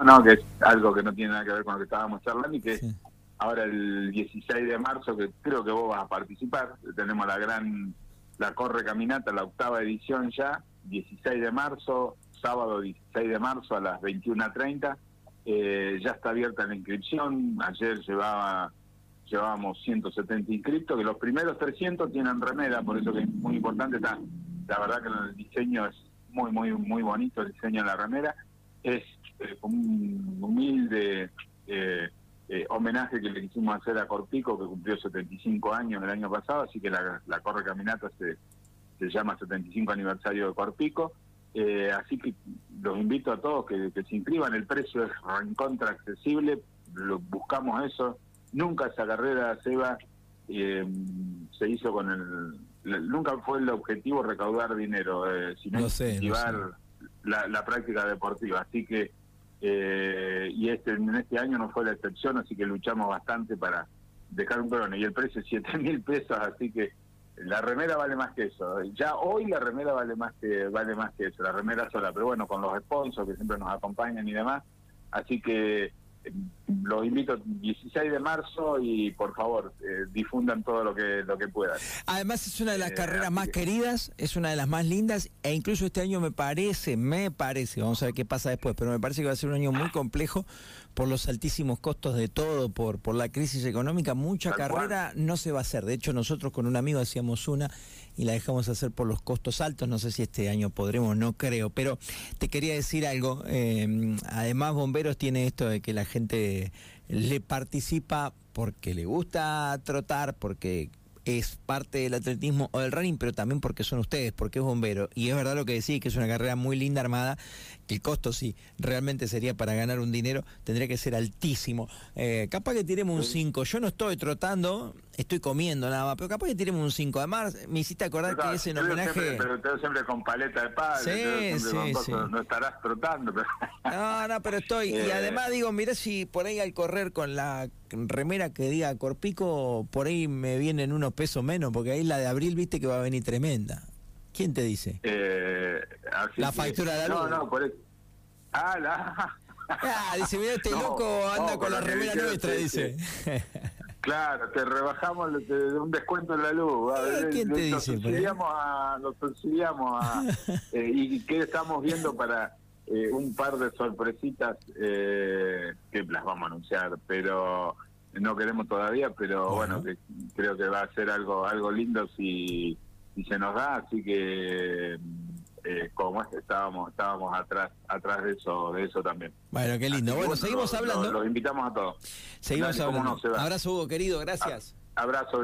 No, que es algo que no tiene nada que ver con lo que estábamos charlando y que ahora el 16 de marzo, que creo que vos vas a participar, tenemos la gran, la Corre Caminata, la octava edición ya, 16 de marzo, sábado 16 de marzo a las 21.30, eh, ya está abierta la inscripción, ayer llevaba llevábamos 170 inscriptos, que los primeros 300 tienen remera, por eso que es muy importante, está, la verdad que el diseño es muy, muy, muy bonito, el diseño de la remera, es eh, un humilde eh, eh, homenaje que le quisimos hacer a Corpico, que cumplió 75 años el año pasado, así que la, Corre Caminata se, se llama 75 aniversario de Corpico. así que los invito a todos que, se inscriban, el precio es contra accesible, lo, buscamos eso, nunca esa carrera, Seba, se hizo con el, nunca fue el objetivo recaudar dinero, sino incentivar la, práctica deportiva. Así que, eh, y este en este año no fue la excepción, así que luchamos bastante para dejar un crono. Y el precio es 7 mil pesos, así que la remera vale más que eso. Ya hoy la remera vale más que vale más que eso, la remera sola. Pero bueno, con los sponsors que siempre nos acompañan y demás. Así que los invito 16 de marzo y por favor eh, difundan todo lo que lo que puedan. Además es una de las eh, carreras más queridas, es una de las más lindas e incluso este año me parece, me parece, vamos a ver qué pasa después, pero me parece que va a ser un año muy complejo por los altísimos costos de todo, por por la crisis económica, mucha carrera no se va a hacer. De hecho nosotros con un amigo hacíamos una y la dejamos hacer por los costos altos. No sé si este año podremos, no creo. Pero te quería decir algo. Eh, además, Bomberos tiene esto de que la gente le participa porque le gusta trotar, porque es parte del atletismo o del running, pero también porque son ustedes, porque es bombero. Y es verdad lo que decís, que es una carrera muy linda armada. El costo, sí, realmente sería para ganar un dinero, tendría que ser altísimo. Eh, capaz que tiremos un 5. Yo no estoy trotando, estoy comiendo nada más, pero capaz que tiremos un 5. Además, me hiciste acordar que es en homenaje. Siempre, pero te siempre con paleta de padre, sí, sí, sí. no estarás trotando. Pero... No, no, pero estoy. Y eh. además digo, mira si por ahí al correr con la remera que diga Corpico, por ahí me vienen unos pesos menos, porque ahí la de abril viste que va a venir tremenda. ¿Quién te dice? Eh, la factura de la. No, no, por eso. Ah, la... Ah, dice, mira, este loco anda con la remera nuestra, dice. Claro, te rebajamos un descuento en la luz. Eh, ¿Quién te dice? Subsidiamos a, lo subsidiamos a, eh, y qué estamos viendo para eh, un par de sorpresitas eh, que las vamos a anunciar, pero no queremos todavía, pero bueno, que, creo que va a ser algo algo lindo si, si se nos da, así que eh, como estábamos estábamos atrás atrás de eso de eso también. Bueno, qué lindo. bueno, seguimos hablando. Los invitamos a todos. Seguimos hablando. Abrazo Hugo, querido, gracias. abrazo.